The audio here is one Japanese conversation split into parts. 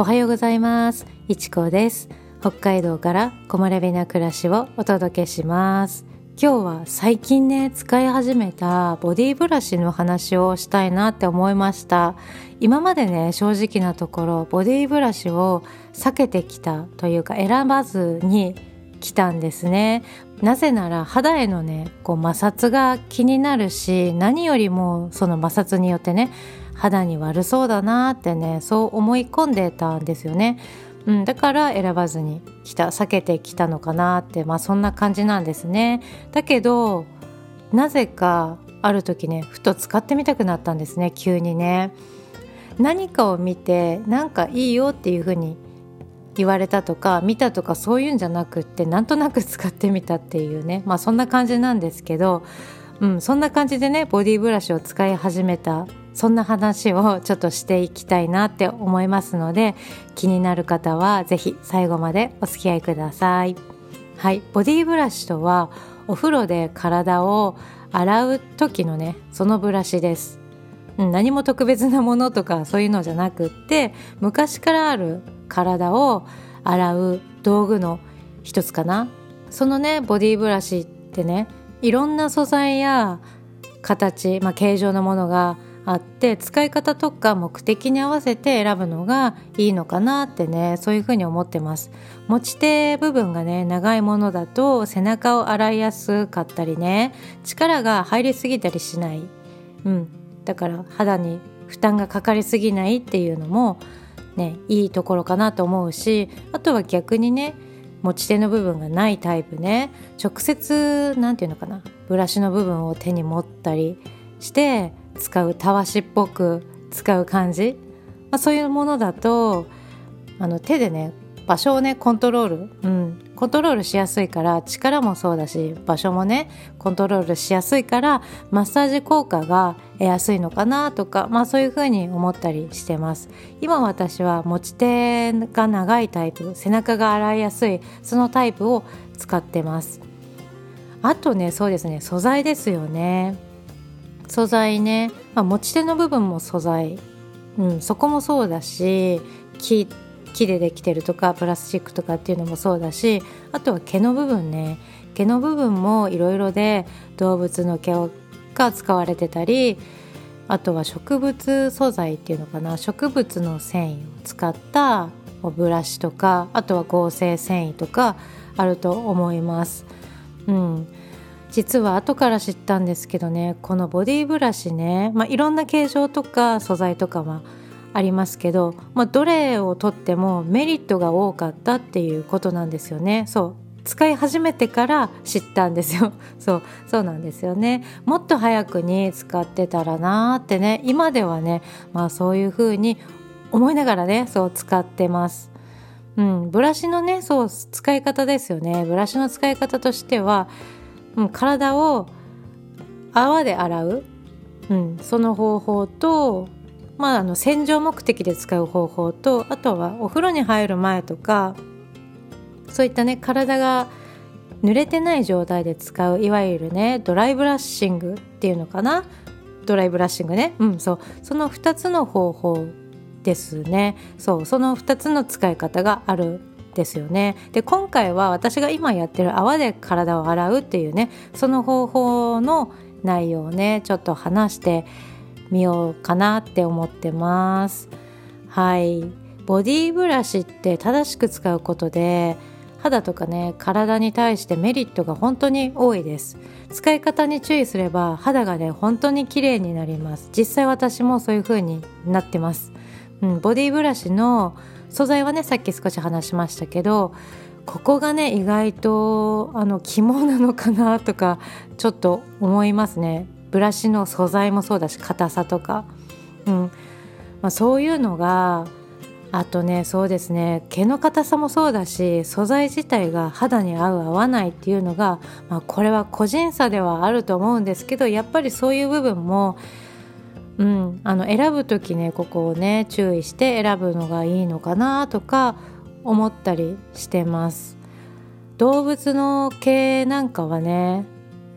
おはようございます。いちこです。北海道から木漏れ日な暮らしをお届けします。今日は最近ね使い始めたボディブラシの話をしたいなって思いました。今までね正直なところボディブラシを避けてきたというか選ばずに来たんですね。なぜなら肌へのねこう摩擦が気になるし何よりもその摩擦によってね肌に悪そうだなってねそう思い込んでたんですよね。うん、だから選ばずに来た避けてきたのかなってまあそんな感じなんですね。だけどなぜかある時ねふと使ってみたくなったんですね急にね。何かを見てなんかいいよっていう風に言われたとか見たとかそういうんじゃなくってなんとなく 使ってみたっていうねまあそんな感じなんですけど、うん、そんな感じでねボディブラシを使い始めたそんな話をちょっとしていきたいなって思いますので気になる方は是非最後までお付き合いください。はい、ボディブラシとはお風呂で体を洗う時のねそのブラシです。何も特別なものとかそういうのじゃなくって昔からある体を洗う道具の一つかなそのねボディブラシってねいろんな素材や形、まあ、形状のものがあって使い方とか目的に合わせて選ぶのがいいのかなってねそういうふうに思ってます。持ち手部分がね長いものだと背中を洗いやすかったりね力が入りすぎたりしない、うん、だから肌に負担がかかりすぎないっていうのもねいいところかなと思うしあとは逆にね持ち手の部分がないタイプね直接何て言うのかなブラシの部分を手に持ったりして使うたわしっぽく使う感じ、まあ、そういうものだとあの手でね場所をねコントロール、うん、コントロールしやすいから力もそうだし場所もねコントロールしやすいからマッサージ効果が得やすいのかなとかまあそういうふうに思ったりしてます。今私は持ち手が長いタイプ背中が洗いやすいそのタイプを使ってます。あとねそうですね素材ですよね。素材ね、まあ、持ち手の部分も素材、うん、そこもそうだし木木でできてるとかプラスチックとかっていうのもそうだしあとは毛の部分ね。毛の部分もいろいろで動物の毛が使われてたりあとは植物素材っていうのかな。植物の繊維を使ったブラシとかあとは合成繊維とかあると思います。うん、実は後から知ったんですけどねこのボディブラシね、まあ、いろんな形状とか素材とかはありますけど、まあ、どれをとってもメリットが多かったっていうことなんですよね。そう。使い始めてから知ったんですよ。そう。そうなんですよね。もっと早くに使ってたらなーってね今ではねまあそういう風に思いながらねそう使ってます。うん、ブラシのねそう使い方ですよね。ブラシの使い方としてはうん、体を泡で洗う、うん、その方法と、まあ、あの洗浄目的で使う方法とあとはお風呂に入る前とかそういったね体が濡れてない状態で使ういわゆるねドライブラッシングっていうのかな？ドライブラッシングね。うんそう。その2つの方法ですね。そう。その2つの使い方があるですよね。で今回は私が今やってる泡で体を洗うっていうねその方法の内容をねちょっと話してみようかなって思ってます。はい。ボディブラシって正しく使うことで肌とかね体に対してメリットが本当に多いです。使い方に注意すれば肌がね本当に綺麗になります。実際私もそういう風になってます、うん、ボディブラシの素材はねさっき少し話しましたけどここがね意外とあの肝なのかなとかちょっと思いますね。ブラシの素材もそうだし硬さとか、うん。まあ、そういうのがあとねそうですね毛の硬さもそうだし素材自体が肌に合う合わないっていうのが、まあ、これは個人差ではあると思うんですけどやっぱりそういう部分もうん、あの選ぶ時ねここをね注意して選ぶのがいいのかなとか思ったりしてます。動物の毛なんかはね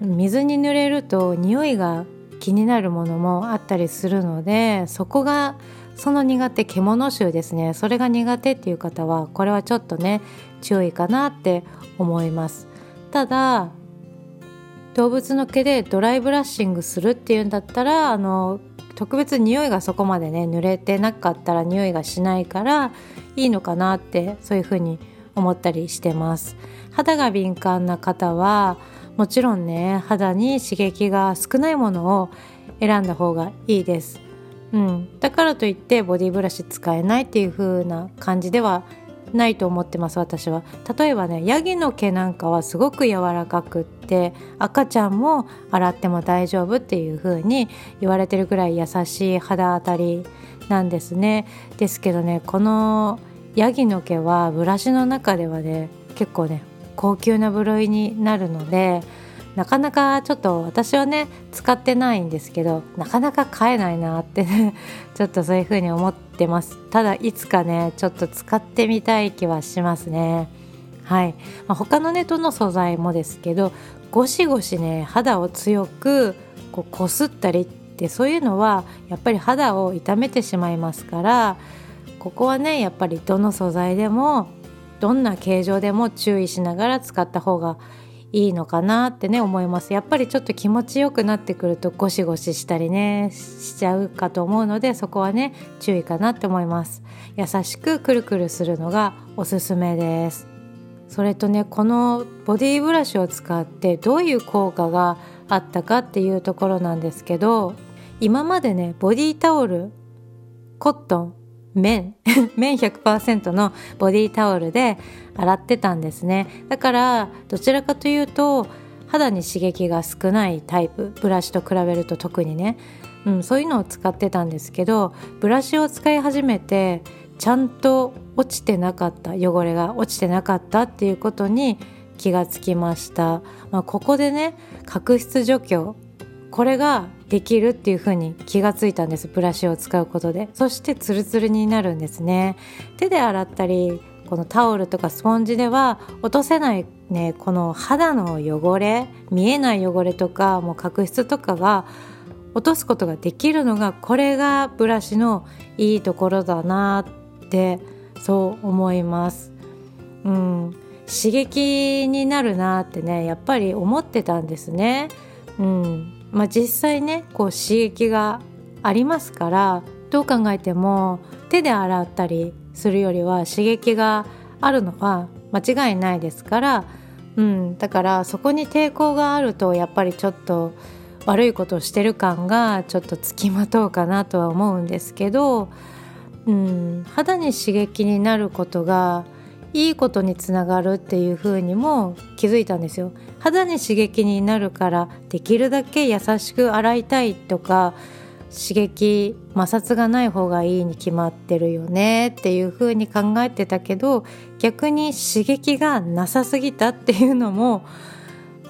水に濡れると匂いが気になるものもあったりするのでそこがその苦手獣臭ですね。それが苦手っていう方はこれはちょっとね注意かなって思います。ただ動物の毛でドライブラッシングするっていうんだったらあの特別匂いがそこまでね濡れてなかったら匂いがしないからいいのかなってそういうふうに思ったりしてます。肌が敏感な方はもちろんね肌に刺激が少ないものを選んだ方がいいです、うん、だからといってボディブラシ使えないっていう風な感じではないと思ってます私は。例えばねヤギの毛なんかはすごく柔らかくって赤ちゃんも洗っても大丈夫っていう風に言われてるぐらい優しい肌当たりなんですね。ですけどねこのヤギの毛はブラシの中ではね結構ね高級な部類になるのでなかなかちょっと私はね使ってないんですけどなかなか買えないなってね ちょっとそういう風に思ってます。ただいつかねちょっと使ってみたい気はしますね。はい、まあ、他のねどの素材もですけどゴシゴシね肌を強くこうこすったりってそういうのはやっぱり肌を痛めてしまいますからここはねやっぱりどの素材でもどんな形状でも注意しながら使った方がいいいいのかなってね思います。やっぱりちょっと気持ちよくなってくるとゴシゴシしたりねしちゃうかと思うのでそこはね注意かなって思います。優しくくるくるするのがおすすめです。それとねこのボディブラシを使ってどういう効果があったかっていうところなんですけど今までねボディタオルコットン綿綿100%のボディタオルで洗ってたんですね。だからどちらかというと肌に刺激が少ないタイプブラシと比べると特にね、うん、そういうのを使ってたんですけどブラシを使い始めてちゃんと落ちてなかった汚れが落ちてなかったっていうことに気がつきました、まあ、ここでね角質除去これができるっていう風に気がついたんです。ブラシを使うことで。そしてツルツルになるんですね。手で洗ったりこのタオルとかスポンジでは落とせないねこの肌の汚れ見えない汚れとかもう角質とかが落とすことができるのがこれがブラシのいいところだなってそう思います。うん、刺激になるなってねやっぱり思ってたんですね。うん。まあ、実際ねこう刺激がありますからどう考えても手で洗ったりするよりは刺激があるのは間違いないですから、うん、だからそこに抵抗があるとやっぱりちょっと悪いことをしてる感がちょっとつきまとうかなとは思うんですけど、うん、肌に刺激になることがいいことにつながるっていう風にも気づいたんですよ。肌に刺激になるからできるだけ優しく洗いたいとか刺激摩擦がない方がいいに決まってるよねっていう風に考えてたけど逆に刺激がなさすぎたっていうのも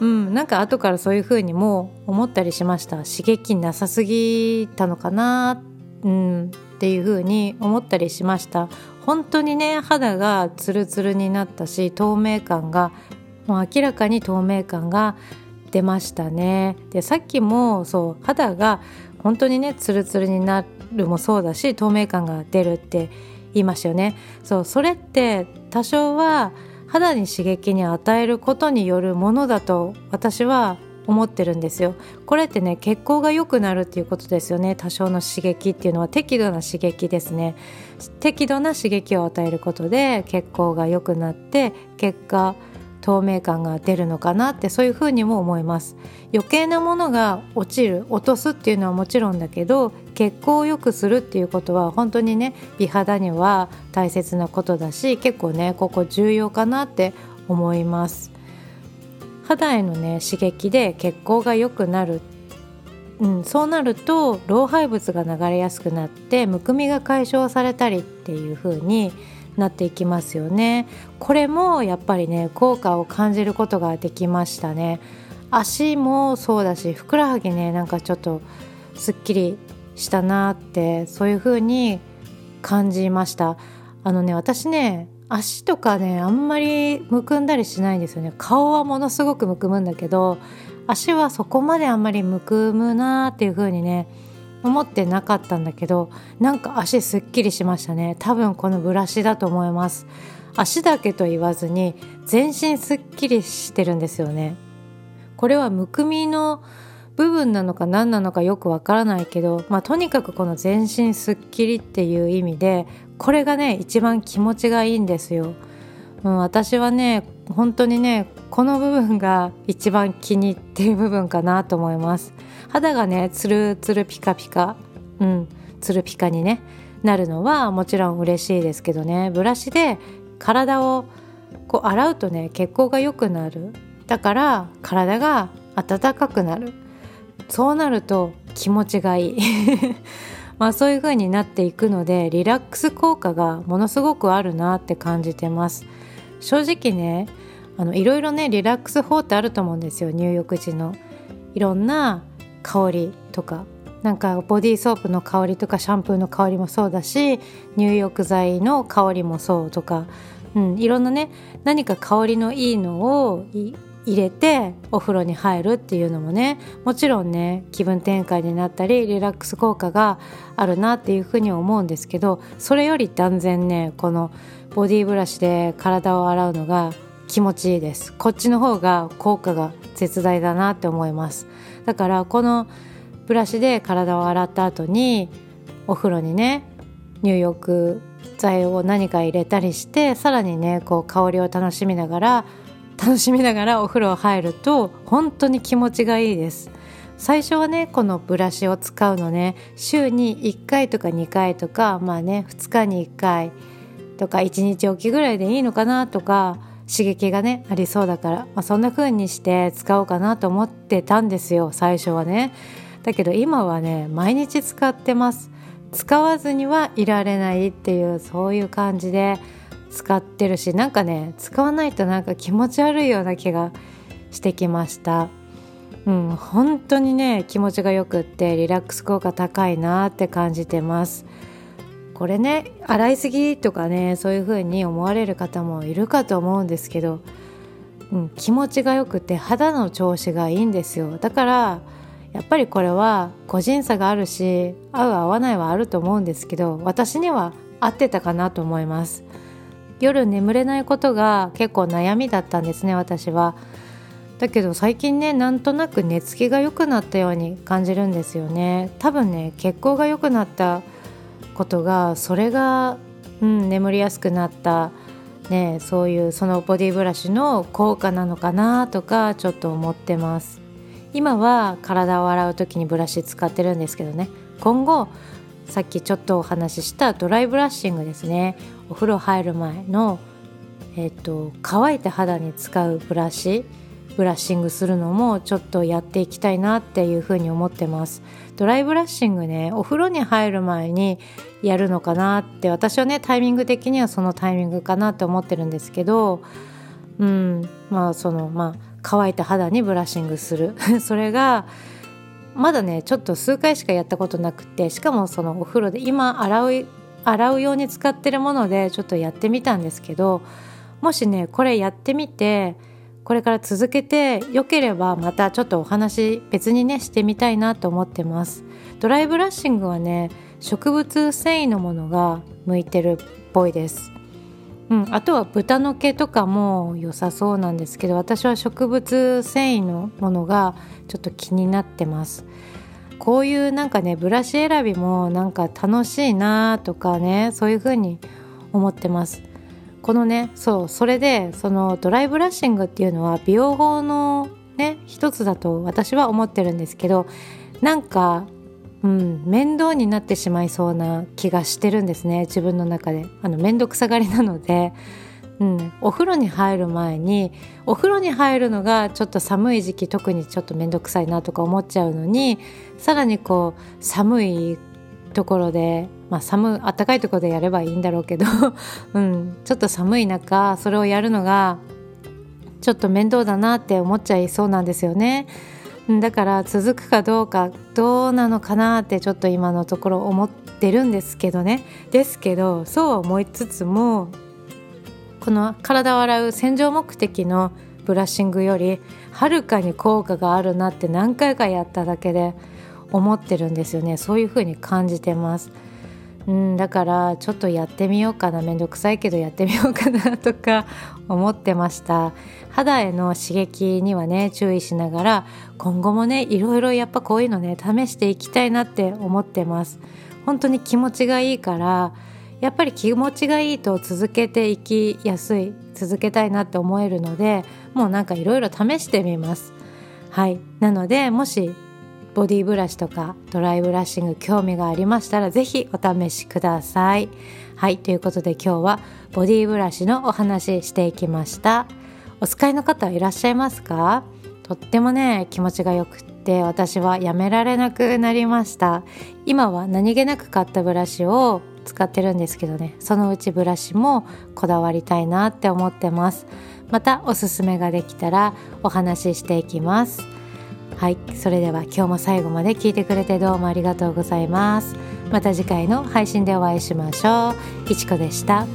うんなんか後からそういう風にも思ったりしました。刺激なさすぎたのかなうんっていう風に思ったりしました。本当にね肌がツルツルになったし透明感がもう明らかに透明感が出ましたね。でさっきもそう肌が本当にねツルツルになるもそうだし透明感が出るって言いましたよね。そうそれって多少は肌に刺激に与えることによるものだと私は思ってるんですよ。これってね血行が良くなるっていうことですよね。多少の刺激っていうのは適度な刺激ですね。適度な刺激を与えることで血行が良くなって結果透明感が出るのかなってそういうふうにも思います。余計なものが落ちる落とすっていうのはもちろんだけど血行を良くするっていうことは本当にね美肌には大切なことだし結構ねここ重要かなって思います。肌へのね刺激で血行が良くなる、うん、そうなると老廃物が流れやすくなってむくみが解消されたりっていう風になっていきますよね。これもやっぱりね効果を感じることができましたね。足もそうだしふくらはぎねなんかちょっとすっきりしたなってそういう風に感じました。あのね私ね足とかねあんまりむくんだりしないんですよね。顔はものすごくむくむんだけど足はそこまであんまりむくむなーっていう風にね思ってなかったんだけどなんか足すっきりしましたね。多分このブラシだと思います。足だけと言わずに全身すっきりしてるんですよね。これはむくみの部分なのか何なのかよくわからないけど、まあ、とにかくこの全身すっきりっていう意味でこれがね一番気持ちがいいんですよ。うん、私はね本当にねこの部分が一番気に入ってる部分かなと思います。肌がねつるつるピカピカうんつるピカにねなるのはもちろん嬉しいですけどね。ブラシで体をこう洗うとね血行が良くなる。だから体が温かくなる。そうなると気持ちがいい。まあそういう風になっていくのでリラックス効果がものすごくあるなって感じてます。正直ねあのいろいろねリラックス法ってあると思うんですよ入浴時の。いろんな香りとか。なんかボディーソープの香りとかシャンプーの香りもそうだし入浴剤の香りもそうとか、うん、いろんなね何か香りのいいのを入れてお風呂に入るっていうのもねもちろんね気分転換になったりリラックス効果があるなっていうふうに思うんですけどそれより断然ねこのボディブラシで体を洗うのが気持ちいいです。こっちの方が効果が絶大だなって思います。だからこのブラシで体を洗った後にお風呂にね入浴剤を何か入れたりしてさらにねこう香りを楽しみながら楽しみながらお風呂入ると本当に気持ちがいいです。最初はねこのブラシを使うのね週に1回とか2回とかまあね2日に1回とか1日おきぐらいでいいのかなとか刺激がねありそうだから、まあ、そんな風にして使おうかなと思ってたんですよ最初はね。だけど今はね毎日使ってます。使わずにはいられないっていうそういう感じで使ってるしなんかね使わないとなんか気持ち悪いような気がしてきました。うん本当にね気持ちがよくってリラックス効果高いなって感じてます。これね洗いすぎとかねそういう風に思われる方もいるかと思うんですけど、うん、気持ちがよくて肌の調子がいいんですよ。だからやっぱりこれは個人差があるし合う合わないはあると思うんですけど私には合ってたかなと思います。夜眠れないことが結構悩みだったんですね私は。だけど最近ねなんとなく寝つきが良くなったように感じるんですよね。多分ね血行が良くなったことがそれが、うん、眠りやすくなった。ねそういうそのボディブラシの効果なのかなとかちょっと思ってます。今は体を洗う時にブラシ使ってるんですけどね。今後さっきちょっとお話ししたドライブラッシングですね。お風呂入る前の、えーと、乾いた肌に使うブラシブラッシングするのもちょっとやっていきたいなっていうふうに思ってます。ドライブラッシングねお風呂に入る前にやるのかなって私はねタイミング的にはそのタイミングかなって思ってるんですけどうんまあそのまあ乾いた肌にブラッシングする。それがまだねちょっと数回しかやったことなくてしかもそのお風呂で今洗う洗うように使ってるものでちょっとやってみたんですけどもしねこれやってみてこれから続けてよければまたちょっとお話別にねしてみたいなと思ってます。ドライブラッシングはね植物繊維のものが向いてるっぽいです。うん、あとは豚の毛とかも良さそうなんですけど私は植物繊維のものがちょっと気になってます。こういうなんかねブラシ選びもなんか楽しいなとかねそういう風に思ってます。このねそうそれでそのドライブラッシングっていうのは美容法のね一つだと私は思ってるんですけどなんかうん、面倒になってしまいそうな気がしてるんですね自分の中で。あの面倒くさがりなので、うん、お風呂に入る前にお風呂に入るのがちょっと寒い時期特にちょっと面倒くさいなとか思っちゃうのにさらにこう寒いところで、まあ、寒暖かいところでやればいいんだろうけど、うん、ちょっと寒い中それをやるのがちょっと面倒だなって思っちゃいそうなんですよね。だから続くかどうかどうなのかなってちょっと今のところ思ってるんですけどね。ですけどそう思いつつもこの体を洗う洗浄目的のブラッシングよりはるかに効果があるなって何回かやっただけで思ってるんですよね。そういう風に感じてます。うんだからちょっとやってみようかなめんどくさいけどやってみようかなとか思ってました。肌への刺激にはね注意しながら今後もねいろいろやっぱこういうのね試していきたいなって思ってます。本当に気持ちがいいからやっぱり気持ちがいいと続けていきやすい続けたいなって思えるのでもうなんかいろいろ試してみます。はい。なのでもしボディブラシとかドライブラッシング興味がありましたら是非お試しください。はい。ということで今日はボディブラシのお話していきました。お使いの方はいらっしゃいますか？とってもね気持ちがよくって私はやめられなくなりました。今は何気なく買ったブラシを使ってるんですけどね。そのうちブラシもこだわりたいなって思ってます。またおすすめができたらお話ししていきます。はいそれでは今日も最後まで聞いてくれてどうもありがとうございます。また次回の配信でお会いしましょう。いちこでした。